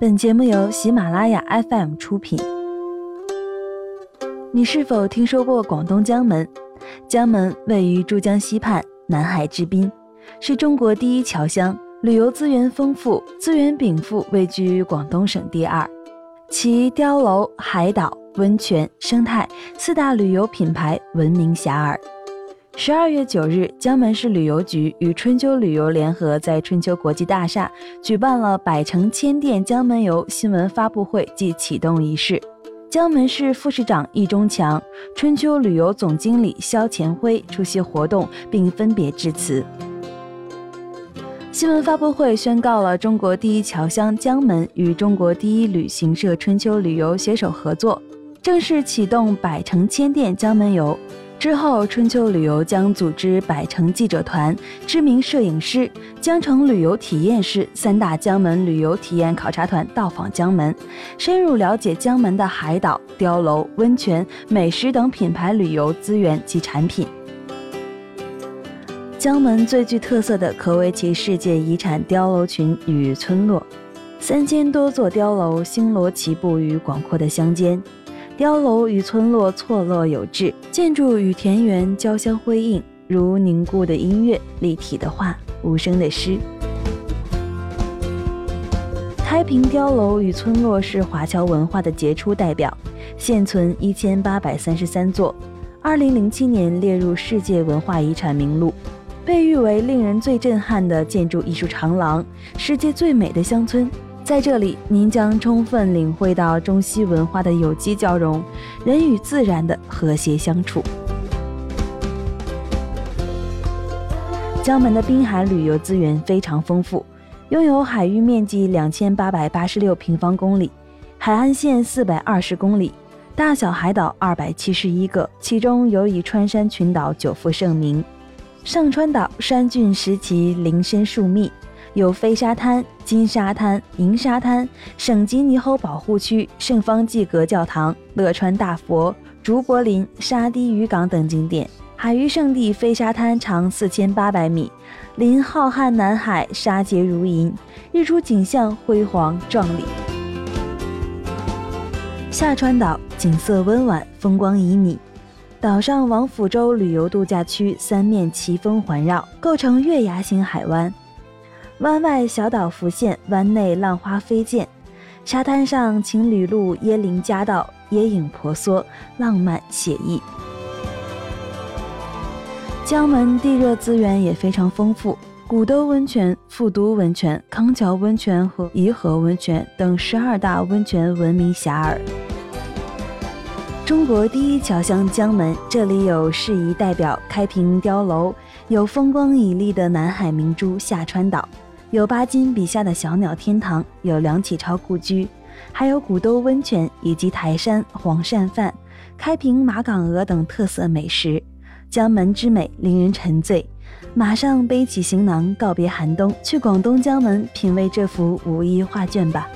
本节目由喜马拉雅 FM 出品。你是否听说过广东江门？江门位于珠江西畔，南海之滨，是中国第一侨乡，旅游资源丰富，资源禀赋位居广东省第二。其碉楼、海岛、温泉、生态四大旅游品牌闻名遐迩。十二月九日，江门市旅游局与春秋旅游联合在春秋国际大厦举办了“百城千店江门游”新闻发布会暨启动仪式。江门市副市长易中强、春秋旅游总经理肖前辉出席活动，并分别致辞。新闻发布会宣告了中国第一侨乡江门与中国第一旅行社春秋旅游携手合作，正式启动“百城千店江门游”。之后，春秋旅游将组织百城记者团、知名摄影师、江城旅游体验师三大江门旅游体验考察团到访江门，深入了解江门的海岛、碉楼、温泉、美食等品牌旅游资源及产品。江门最具特色的可谓其世界遗产碉楼群与村落，三千多座碉楼星罗棋布于广阔的乡间。碉楼与村落错落有致，建筑与田园交相辉映，如凝固的音乐、立体的画、无声的诗。开平碉楼与村落是华侨文化的杰出代表，现存一千八百三十三座，二零零七年列入世界文化遗产名录，被誉为令人最震撼的建筑艺术长廊，世界最美的乡村。在这里，您将充分领会到中西文化的有机交融，人与自然的和谐相处。江门的滨海旅游资源非常丰富，拥有海域面积两千八百八十六平方公里，海岸线四百二十公里，大小海岛二百七十一个，其中尤以穿山群岛久负盛名。上川岛山峻石奇，林深树密。有飞沙滩、金沙滩、银沙滩、省级猕猴保护区、圣方济各教堂、乐川大佛、竹柏林、沙堤渔港等景点。海域圣地飞沙滩长四千八百米，临浩瀚南海，沙洁如银，日出景象辉煌壮丽。下川岛景色温婉，风光旖旎，岛上王府洲旅游度假区三面奇峰环绕，构成月牙形海湾。湾外小岛浮现，湾内浪花飞溅，沙滩上情侣路椰林夹道，椰影婆娑，浪漫写意。江门地热资源也非常丰富，古兜温泉、富都温泉、康桥温泉和颐和温泉等十二大温泉闻名遐迩。中国第一侨乡江门，这里有适宜代表开平碉楼，有风光旖旎的南海明珠下川岛。有巴金笔下的小鸟天堂，有梁启超故居，还有古兜温泉以及台山黄鳝饭、开平马岗鹅等特色美食。江门之美令人沉醉，马上背起行囊告别寒冬，去广东江门品味这幅五一画卷吧。